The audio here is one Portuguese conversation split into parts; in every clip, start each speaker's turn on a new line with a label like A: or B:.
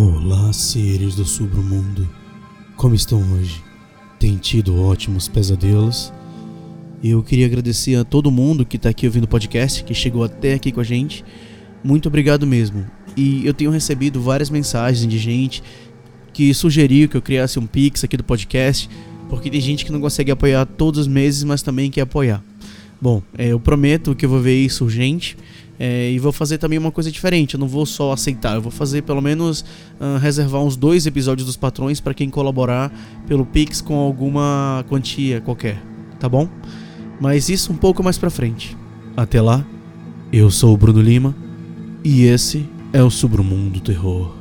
A: Olá, seres do submundo. Como estão hoje? Tem tido ótimos pesadelos? Eu queria agradecer a todo mundo que está aqui ouvindo o podcast, que chegou até aqui com a gente. Muito obrigado mesmo. E eu tenho recebido várias mensagens de gente que sugeriu que eu criasse um Pix aqui do podcast, porque tem gente que não consegue apoiar todos os meses, mas também quer apoiar. Bom, é, eu prometo que eu vou ver isso urgente é, e vou fazer também uma coisa diferente. Eu não vou só aceitar, eu vou fazer pelo menos uh, reservar uns dois episódios dos patrões para quem colaborar pelo Pix com alguma quantia qualquer, tá bom? Mas isso um pouco mais pra frente. Até lá, eu sou o Bruno Lima e esse é o Submundo Terror.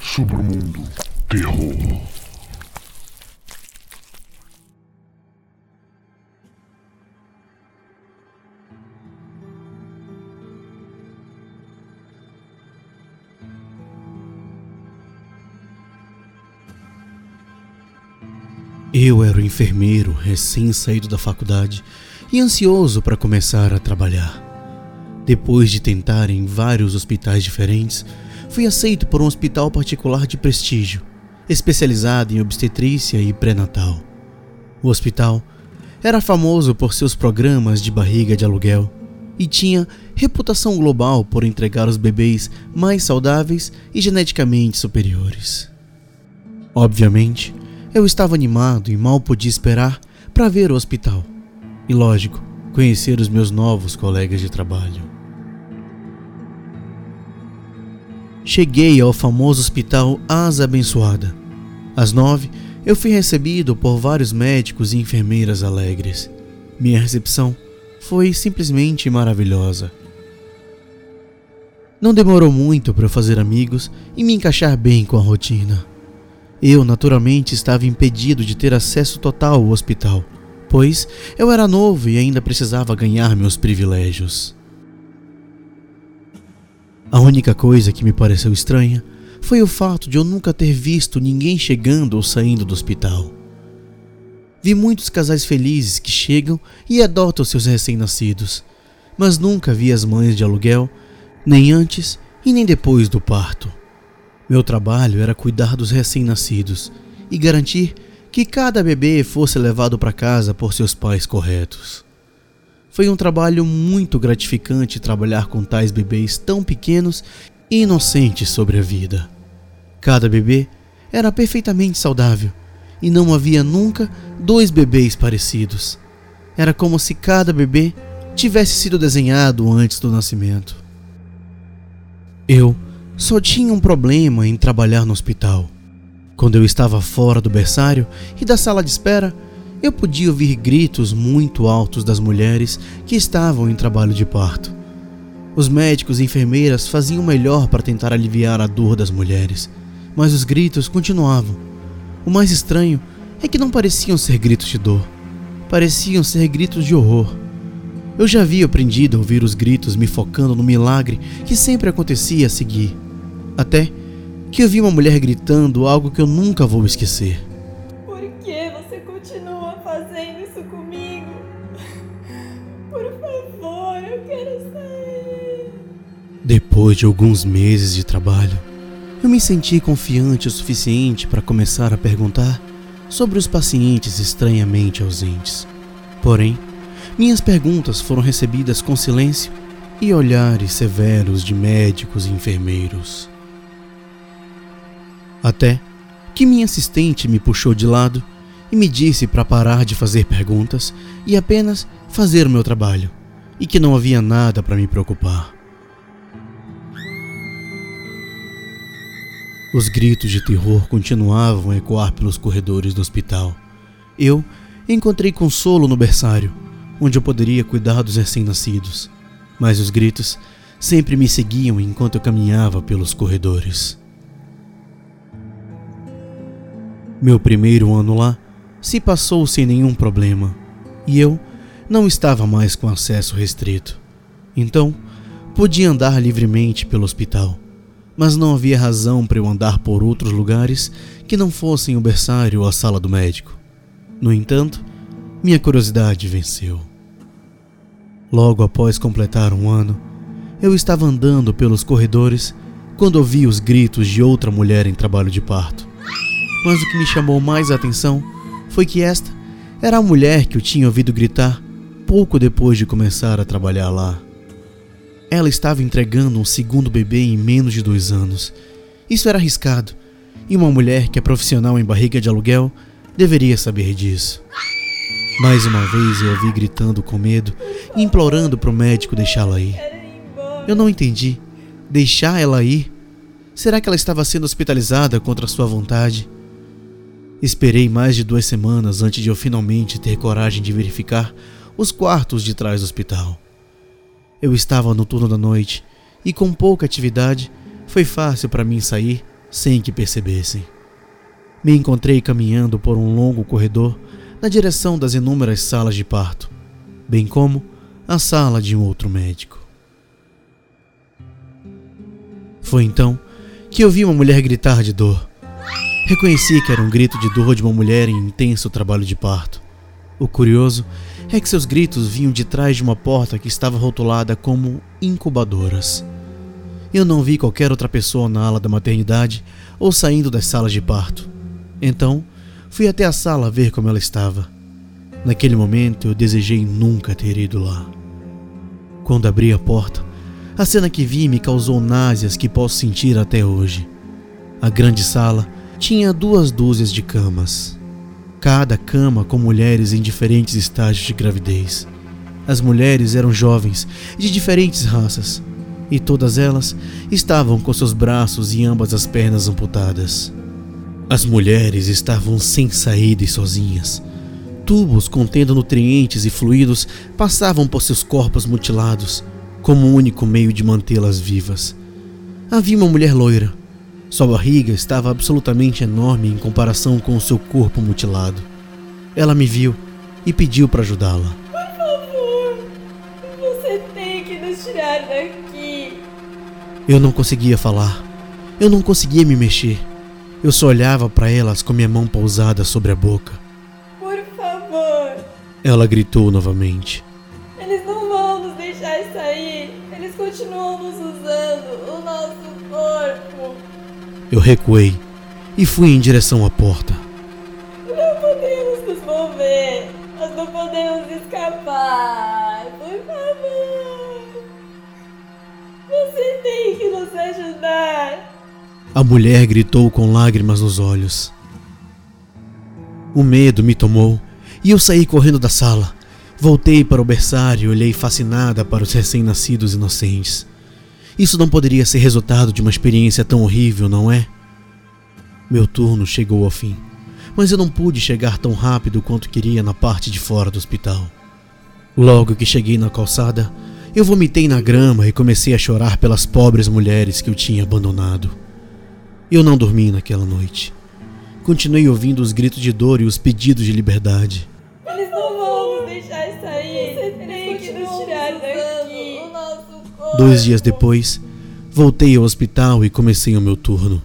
B: Submundo Terror.
A: Eu era o enfermeiro recém-saído da faculdade e ansioso para começar a trabalhar. Depois de tentar em vários hospitais diferentes, fui aceito por um hospital particular de prestígio, especializado em obstetrícia e pré-natal. O hospital era famoso por seus programas de barriga de aluguel e tinha reputação global por entregar os bebês mais saudáveis e geneticamente superiores. Obviamente, eu estava animado e mal podia esperar para ver o hospital. E lógico, conhecer os meus novos colegas de trabalho. Cheguei ao famoso hospital Asa Abençoada. Às nove, eu fui recebido por vários médicos e enfermeiras alegres. Minha recepção foi simplesmente maravilhosa. Não demorou muito para eu fazer amigos e me encaixar bem com a rotina. Eu, naturalmente, estava impedido de ter acesso total ao hospital, pois eu era novo e ainda precisava ganhar meus privilégios. A única coisa que me pareceu estranha foi o fato de eu nunca ter visto ninguém chegando ou saindo do hospital. Vi muitos casais felizes que chegam e adotam seus recém-nascidos, mas nunca vi as mães de aluguel, nem antes e nem depois do parto. Meu trabalho era cuidar dos recém-nascidos e garantir que cada bebê fosse levado para casa por seus pais corretos. Foi um trabalho muito gratificante trabalhar com tais bebês tão pequenos e inocentes sobre a vida. Cada bebê era perfeitamente saudável e não havia nunca dois bebês parecidos. Era como se cada bebê tivesse sido desenhado antes do nascimento. Eu só tinha um problema em trabalhar no hospital. Quando eu estava fora do berçário e da sala de espera, eu podia ouvir gritos muito altos das mulheres que estavam em trabalho de parto. Os médicos e enfermeiras faziam o melhor para tentar aliviar a dor das mulheres, mas os gritos continuavam. O mais estranho é que não pareciam ser gritos de dor, pareciam ser gritos de horror. Eu já havia aprendido a ouvir os gritos me focando no milagre que sempre acontecia a seguir. Até que eu vi uma mulher gritando algo que eu nunca vou esquecer.
C: Por que você continua fazendo isso comigo? Por favor, eu quero sair.
A: Depois de alguns meses de trabalho, eu me senti confiante o suficiente para começar a perguntar sobre os pacientes estranhamente ausentes. Porém, minhas perguntas foram recebidas com silêncio e olhares severos de médicos e enfermeiros. Até que minha assistente me puxou de lado e me disse para parar de fazer perguntas e apenas fazer o meu trabalho, e que não havia nada para me preocupar. Os gritos de terror continuavam a ecoar pelos corredores do hospital. Eu encontrei consolo no berçário, onde eu poderia cuidar dos recém-nascidos, mas os gritos sempre me seguiam enquanto eu caminhava pelos corredores. Meu primeiro ano lá se passou sem nenhum problema e eu não estava mais com acesso restrito. Então, podia andar livremente pelo hospital, mas não havia razão para eu andar por outros lugares que não fossem o berçário ou a sala do médico. No entanto, minha curiosidade venceu. Logo após completar um ano, eu estava andando pelos corredores quando ouvi os gritos de outra mulher em trabalho de parto. Mas o que me chamou mais a atenção foi que esta era a mulher que eu tinha ouvido gritar pouco depois de começar a trabalhar lá. Ela estava entregando um segundo bebê em menos de dois anos. Isso era arriscado, e uma mulher que é profissional em barriga de aluguel deveria saber disso. Mais uma vez eu a vi gritando com medo e implorando para o médico deixá-la ir. Eu não entendi. Deixar ela ir? Será que ela estava sendo hospitalizada contra sua vontade? Esperei mais de duas semanas antes de eu finalmente ter coragem de verificar os quartos de trás do hospital. Eu estava no turno da noite e, com pouca atividade, foi fácil para mim sair sem que percebessem. Me encontrei caminhando por um longo corredor na direção das inúmeras salas de parto, bem como a sala de um outro médico. Foi então que eu vi uma mulher gritar de dor. Reconheci que era um grito de dor de uma mulher em intenso trabalho de parto. O curioso é que seus gritos vinham de trás de uma porta que estava rotulada como incubadoras. Eu não vi qualquer outra pessoa na ala da maternidade ou saindo das salas de parto. Então, fui até a sala ver como ela estava. Naquele momento, eu desejei nunca ter ido lá. Quando abri a porta, a cena que vi me causou náuseas que posso sentir até hoje. A grande sala tinha duas dúzias de camas. Cada cama com mulheres em diferentes estágios de gravidez. As mulheres eram jovens, de diferentes raças, e todas elas estavam com seus braços e ambas as pernas amputadas. As mulheres estavam sem saída e sozinhas. Tubos contendo nutrientes e fluidos passavam por seus corpos mutilados, como o único meio de mantê-las vivas. Havia uma mulher loira. Sua barriga estava absolutamente enorme em comparação com o seu corpo mutilado. Ela me viu e pediu para ajudá-la.
C: Por favor, você tem que nos tirar daqui.
A: Eu não conseguia falar. Eu não conseguia me mexer. Eu só olhava para elas com minha mão pousada sobre a boca.
C: Por favor.
A: Ela gritou novamente.
C: Eles não vão nos deixar sair. Eles continuam nos usando,
A: Eu recuei e fui em direção à porta.
C: Não podemos nos mover. Nós não podemos escapar. Por favor. Você tem que nos ajudar.
A: A mulher gritou com lágrimas nos olhos. O medo me tomou e eu saí correndo da sala. Voltei para o berçário e olhei fascinada para os recém-nascidos inocentes. Isso não poderia ser resultado de uma experiência tão horrível, não é? Meu turno chegou ao fim, mas eu não pude chegar tão rápido quanto queria na parte de fora do hospital. Logo que cheguei na calçada, eu vomitei na grama e comecei a chorar pelas pobres mulheres que eu tinha abandonado. Eu não dormi naquela noite. Continuei ouvindo os gritos de dor e os pedidos de liberdade.
C: Eles não
A: Dois dias depois, voltei ao hospital e comecei o meu turno.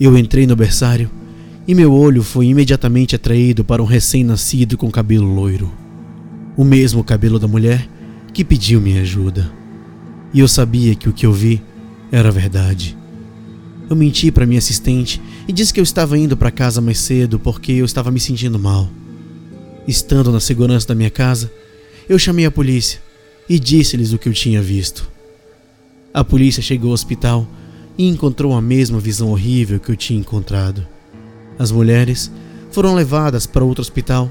A: Eu entrei no berçário e meu olho foi imediatamente atraído para um recém-nascido com cabelo loiro. O mesmo cabelo da mulher que pediu minha ajuda. E eu sabia que o que eu vi era verdade. Eu menti para minha assistente e disse que eu estava indo para casa mais cedo porque eu estava me sentindo mal. Estando na segurança da minha casa, eu chamei a polícia e disse-lhes o que eu tinha visto. A polícia chegou ao hospital e encontrou a mesma visão horrível que eu tinha encontrado. As mulheres foram levadas para outro hospital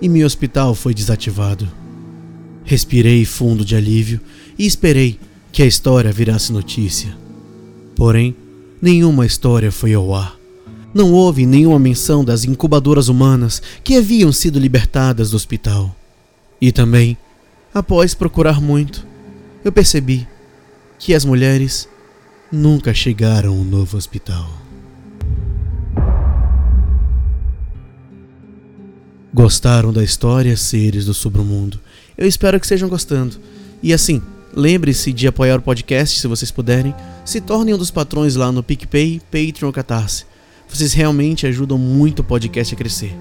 A: e meu hospital foi desativado. Respirei fundo de alívio e esperei que a história virasse notícia. Porém, nenhuma história foi ao ar. Não houve nenhuma menção das incubadoras humanas que haviam sido libertadas do hospital. E também, após procurar muito, eu percebi que as mulheres nunca chegaram ao novo hospital. Gostaram da história, seres do submundo? Eu espero que estejam gostando. E assim, lembre-se de apoiar o podcast se vocês puderem. Se tornem um dos patrões lá no PicPay, Patreon ou Catarse. Vocês realmente ajudam muito o podcast a crescer.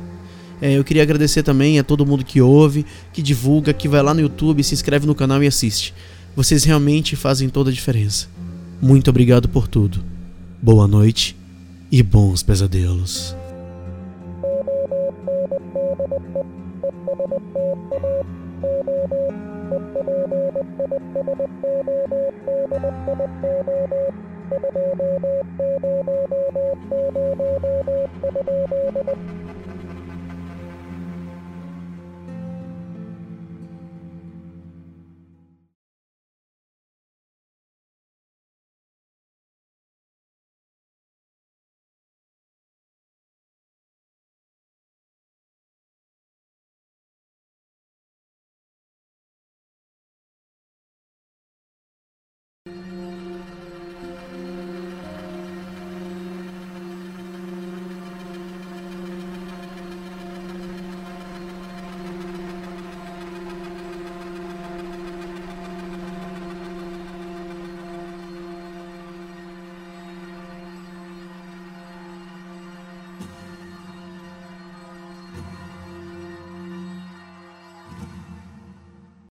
A: É, eu queria agradecer também a todo mundo que ouve, que divulga, que vai lá no YouTube, se inscreve no canal e assiste. Vocês realmente fazem toda a diferença. Muito obrigado por tudo. Boa noite e bons pesadelos.